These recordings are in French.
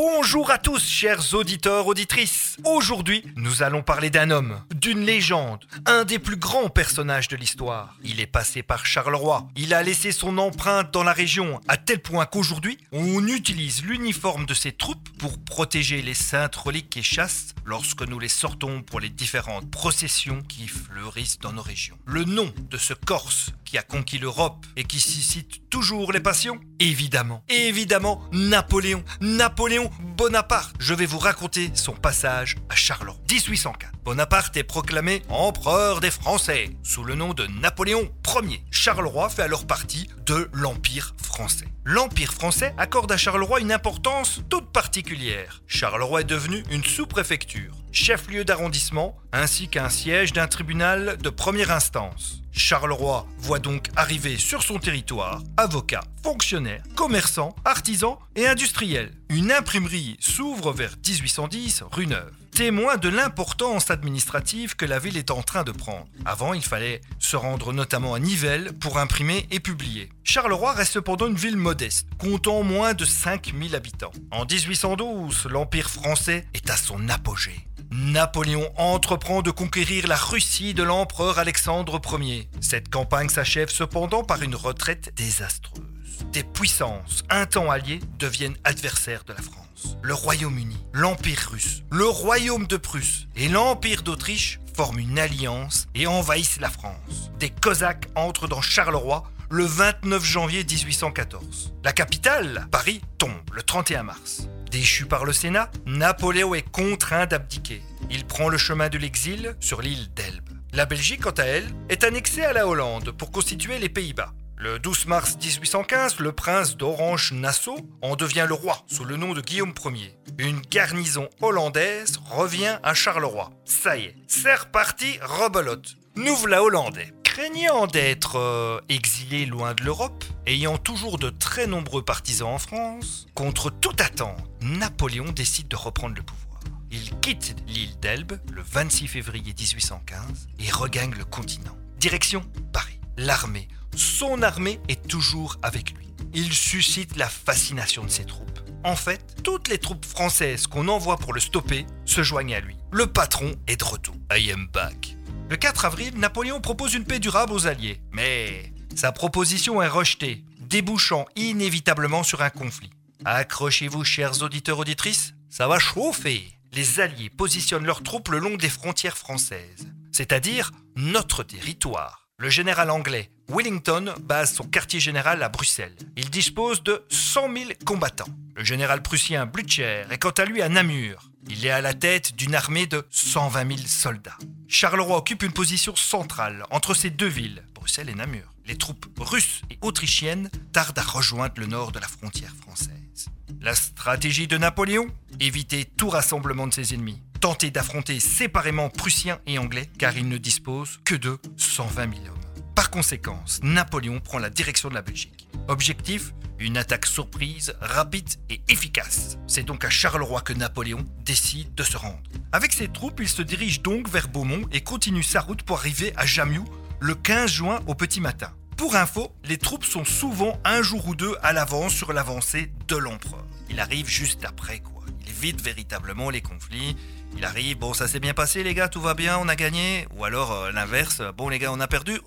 Bonjour à tous, chers auditeurs, auditrices. Aujourd'hui, nous allons parler d'un homme, d'une légende, un des plus grands personnages de l'histoire. Il est passé par Charleroi. Il a laissé son empreinte dans la région à tel point qu'aujourd'hui, on utilise l'uniforme de ses troupes pour protéger les saintes reliques et chasses lorsque nous les sortons pour les différentes processions qui fleurissent dans nos régions. Le nom de ce Corse qui a conquis l'Europe et qui suscite toujours les passions Évidemment, évidemment, Napoléon, Napoléon Bonaparte. Je vais vous raconter son passage à Charleroi. 1804. Bonaparte est proclamé empereur des Français sous le nom de Napoléon Ier. Charleroi fait alors partie de l'Empire français. L'Empire français accorde à Charleroi une importance toute particulière. Charleroi est devenu une sous-préfecture, chef-lieu d'arrondissement, ainsi qu'un siège d'un tribunal de première instance. Charleroi voit donc arriver sur son territoire avocats, fonctionnaires, commerçants, artisans et industriels. Une imprimerie s'ouvre vers 1810 rue Neuve témoin de l'importance administrative que la ville est en train de prendre. Avant, il fallait se rendre notamment à Nivelles pour imprimer et publier. Charleroi reste cependant une ville modeste, comptant moins de 5000 habitants. En 1812, l'Empire français est à son apogée. Napoléon entreprend de conquérir la Russie de l'empereur Alexandre Ier. Cette campagne s'achève cependant par une retraite désastreuse. Des puissances, un temps alliées, deviennent adversaires de la France le Royaume-Uni, l'Empire russe, le Royaume de Prusse et l'Empire d'Autriche forment une alliance et envahissent la France. Des Cosaques entrent dans Charleroi le 29 janvier 1814. La capitale, Paris, tombe le 31 mars. Déchu par le Sénat, Napoléon est contraint d'abdiquer. Il prend le chemin de l'exil sur l'île d'Elbe. La Belgique, quant à elle, est annexée à la Hollande pour constituer les Pays-Bas. Le 12 mars 1815, le prince d'Orange-Nassau en devient le roi sous le nom de Guillaume Ier. Une garnison hollandaise revient à Charleroi. Ça y est, c'est reparti, rebelote. Nous voilà hollandais. Craignant d'être euh, exilé loin de l'Europe, ayant toujours de très nombreux partisans en France, contre toute attente, Napoléon décide de reprendre le pouvoir. Il quitte l'île d'Elbe le 26 février 1815 et regagne le continent. Direction Paris. L'armée son armée est toujours avec lui. Il suscite la fascination de ses troupes. En fait, toutes les troupes françaises qu'on envoie pour le stopper se joignent à lui. Le patron est de retour. I am back. Le 4 avril, Napoléon propose une paix durable aux Alliés. Mais sa proposition est rejetée, débouchant inévitablement sur un conflit. Accrochez-vous, chers auditeurs auditrices, ça va chauffer. Les Alliés positionnent leurs troupes le long des frontières françaises, c'est-à-dire notre territoire. Le général anglais Wellington base son quartier général à Bruxelles. Il dispose de 100 000 combattants. Le général prussien Blücher est quant à lui à Namur. Il est à la tête d'une armée de 120 000 soldats. Charleroi occupe une position centrale entre ces deux villes, Bruxelles et Namur. Les troupes russes et autrichiennes tardent à rejoindre le nord de la frontière française. La stratégie de Napoléon? Éviter tout rassemblement de ses ennemis tenter d'affronter séparément Prussiens et Anglais car il ne dispose que de 120 000 hommes. Par conséquent, Napoléon prend la direction de la Belgique. Objectif une attaque surprise, rapide et efficace. C'est donc à Charleroi que Napoléon décide de se rendre. Avec ses troupes, il se dirige donc vers Beaumont et continue sa route pour arriver à Jamiou le 15 juin au petit matin. Pour info, les troupes sont souvent un jour ou deux à l'avance sur l'avancée de l'empereur. Il arrive juste après quoi. Évite véritablement les conflits il arrive, bon ça s'est bien passé les gars, tout va bien, on a gagné. Ou alors euh, l'inverse, bon les gars on a perdu,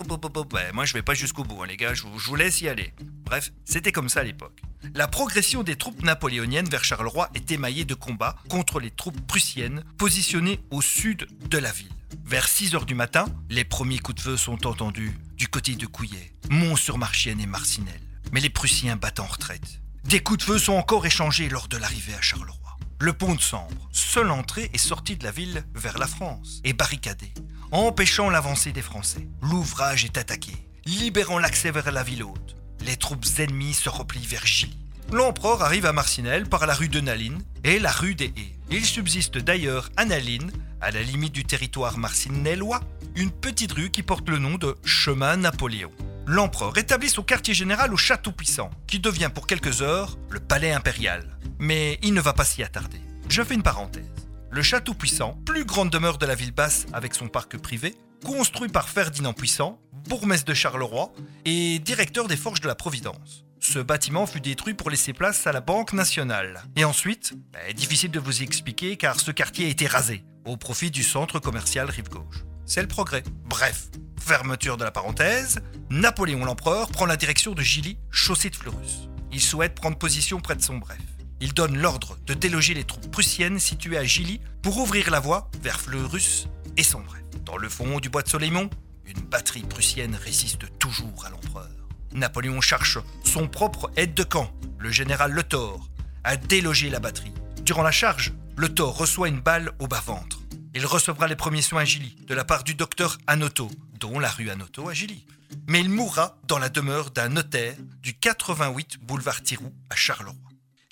moi je vais pas jusqu'au bout hein, les gars, je vous, laisse y aller. Bref, c'était comme ça à l'époque. La progression des troupes napoléoniennes vers Charleroi est émaillée de combats contre les troupes prussiennes positionnées au sud de la ville. Vers 6h du matin, les premiers coups de feu sont entendus du côté de Couillet, Mont-sur-Marchienne et Marcinelle. Mais les Prussiens battent en retraite. Des coups de feu sont encore échangés lors de l'arrivée à Charleroi. Le pont de Sambre, seule entrée et sortie de la ville vers la France, est barricadé, empêchant l'avancée des Français. L'ouvrage est attaqué, libérant l'accès vers la ville haute. Les troupes ennemies se replient vers Gilly. L'empereur arrive à Marcinelle par la rue de Naline et la rue des Haies. Il subsiste d'ailleurs à Naline, à la limite du territoire marcinellois, une petite rue qui porte le nom de Chemin Napoléon. L'empereur établit son quartier général au Château Puissant, qui devient pour quelques heures le palais impérial mais il ne va pas s'y attarder. Je fais une parenthèse. Le château Puissant, plus grande demeure de la ville basse avec son parc privé, construit par Ferdinand Puissant, bourgmestre de Charleroi et directeur des Forges de la Providence. ce bâtiment fut détruit pour laisser place à la Banque nationale. Et ensuite, bah, difficile de vous y expliquer car ce quartier a été rasé au profit du centre commercial Rive Gauche. C'est le progrès. Bref, fermeture de la parenthèse, Napoléon l'empereur prend la direction de Gilly, chaussée de Fleurus. Il souhaite prendre position près de son bref. Il donne l'ordre de déloger les troupes prussiennes situées à Gilly pour ouvrir la voie vers Fleurus et son bref. Dans le fond du bois de Soleilmont, une batterie prussienne résiste toujours à l'empereur. Napoléon cherche son propre aide de camp, le général Le Thor, à déloger la batterie. Durant la charge, Le Thor reçoit une balle au bas-ventre. Il recevra les premiers soins à Gilly de la part du docteur Anoto, dont la rue Anoto à Gilly. Mais il mourra dans la demeure d'un notaire du 88 boulevard Thiroux à Charleroi.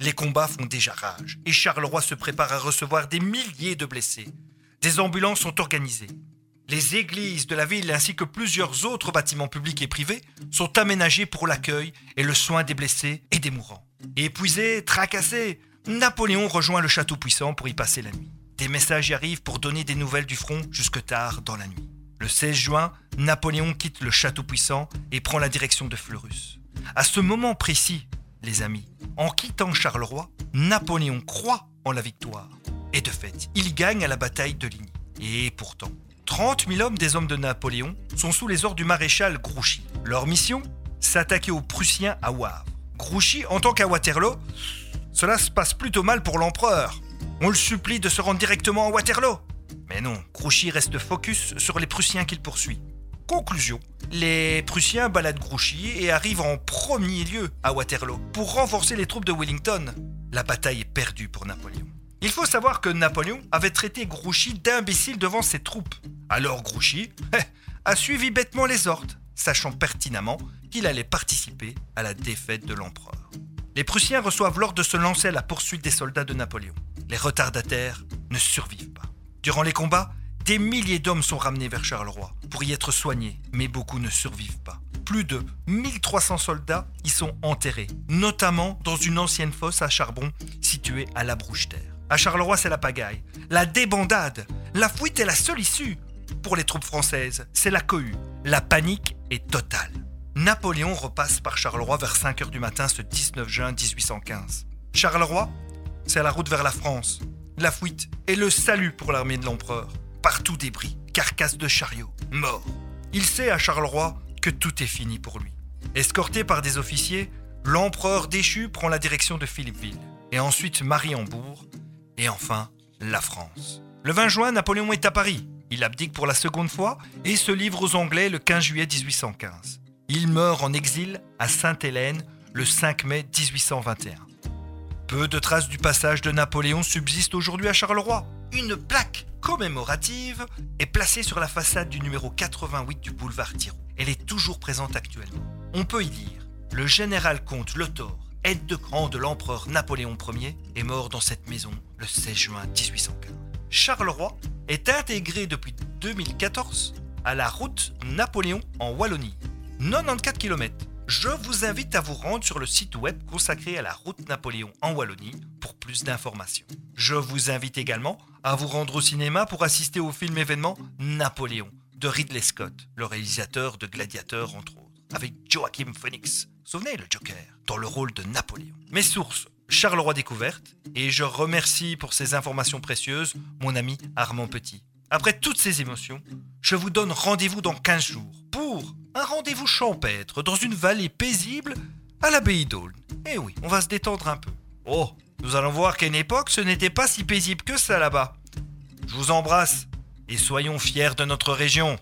Les combats font déjà rage et Charleroi se prépare à recevoir des milliers de blessés. Des ambulances sont organisées. Les églises de la ville ainsi que plusieurs autres bâtiments publics et privés sont aménagés pour l'accueil et le soin des blessés et des mourants. Épuisé, tracassé, Napoléon rejoint le château puissant pour y passer la nuit. Des messages y arrivent pour donner des nouvelles du front jusque tard dans la nuit. Le 16 juin, Napoléon quitte le château puissant et prend la direction de Fleurus. À ce moment précis, les amis, en quittant Charleroi, Napoléon croit en la victoire. Et de fait, il gagne à la bataille de Ligny. Et pourtant, 30 000 hommes des hommes de Napoléon sont sous les ordres du maréchal Grouchy. Leur mission S'attaquer aux Prussiens à Wavre. Grouchy, en tant qu'à Waterloo, cela se passe plutôt mal pour l'empereur. On le supplie de se rendre directement à Waterloo. Mais non, Grouchy reste focus sur les Prussiens qu'il poursuit. Conclusion, les Prussiens baladent Grouchy et arrivent en premier lieu à Waterloo pour renforcer les troupes de Wellington. La bataille est perdue pour Napoléon. Il faut savoir que Napoléon avait traité Grouchy d'imbécile devant ses troupes. Alors Grouchy a suivi bêtement les ordres, sachant pertinemment qu'il allait participer à la défaite de l'empereur. Les Prussiens reçoivent l'ordre de se lancer à la poursuite des soldats de Napoléon. Les retardataires ne survivent pas. Durant les combats, des milliers d'hommes sont ramenés vers Charleroi pour y être soignés, mais beaucoup ne survivent pas. Plus de 1300 soldats y sont enterrés, notamment dans une ancienne fosse à charbon située à la Brouche-Terre. À Charleroi, c'est la pagaille, la débandade. La fuite est la seule issue. Pour les troupes françaises, c'est la cohue. La panique est totale. Napoléon repasse par Charleroi vers 5 h du matin ce 19 juin 1815. Charleroi, c'est la route vers la France. La fuite est le salut pour l'armée de l'empereur. Partout débris, carcasses de chariots, morts. Il sait à Charleroi que tout est fini pour lui. Escorté par des officiers, l'empereur déchu prend la direction de Philippeville et ensuite Mariembourg et enfin, la France. Le 20 juin, Napoléon est à Paris. Il abdique pour la seconde fois et se livre aux Anglais le 15 juillet 1815. Il meurt en exil à Sainte-Hélène le 5 mai 1821. Peu de traces du passage de Napoléon subsistent aujourd'hui à Charleroi. Une plaque commémorative est placée sur la façade du numéro 88 du boulevard Thiroux. Elle est toujours présente actuellement. On peut y dire le général comte Le aide de camp de l'empereur Napoléon Ier, est mort dans cette maison le 16 juin 1815. Charleroi est intégré depuis 2014 à la route Napoléon en Wallonie. 94 km. Je vous invite à vous rendre sur le site web consacré à la route Napoléon en Wallonie pour plus d'informations. Je vous invite également à vous rendre au cinéma pour assister au film événement Napoléon de Ridley Scott, le réalisateur de Gladiateur entre autres avec Joachim Phoenix. Souvenez le Joker dans le rôle de Napoléon. Mes sources Charleroi Découverte et je remercie pour ces informations précieuses mon ami Armand Petit. Après toutes ces émotions, je vous donne rendez-vous dans 15 jours pour rendez-vous champêtre dans une vallée paisible à l'abbaye d'Aulne. Eh oui, on va se détendre un peu. Oh, nous allons voir qu'à une époque, ce n'était pas si paisible que ça là-bas. Je vous embrasse et soyons fiers de notre région.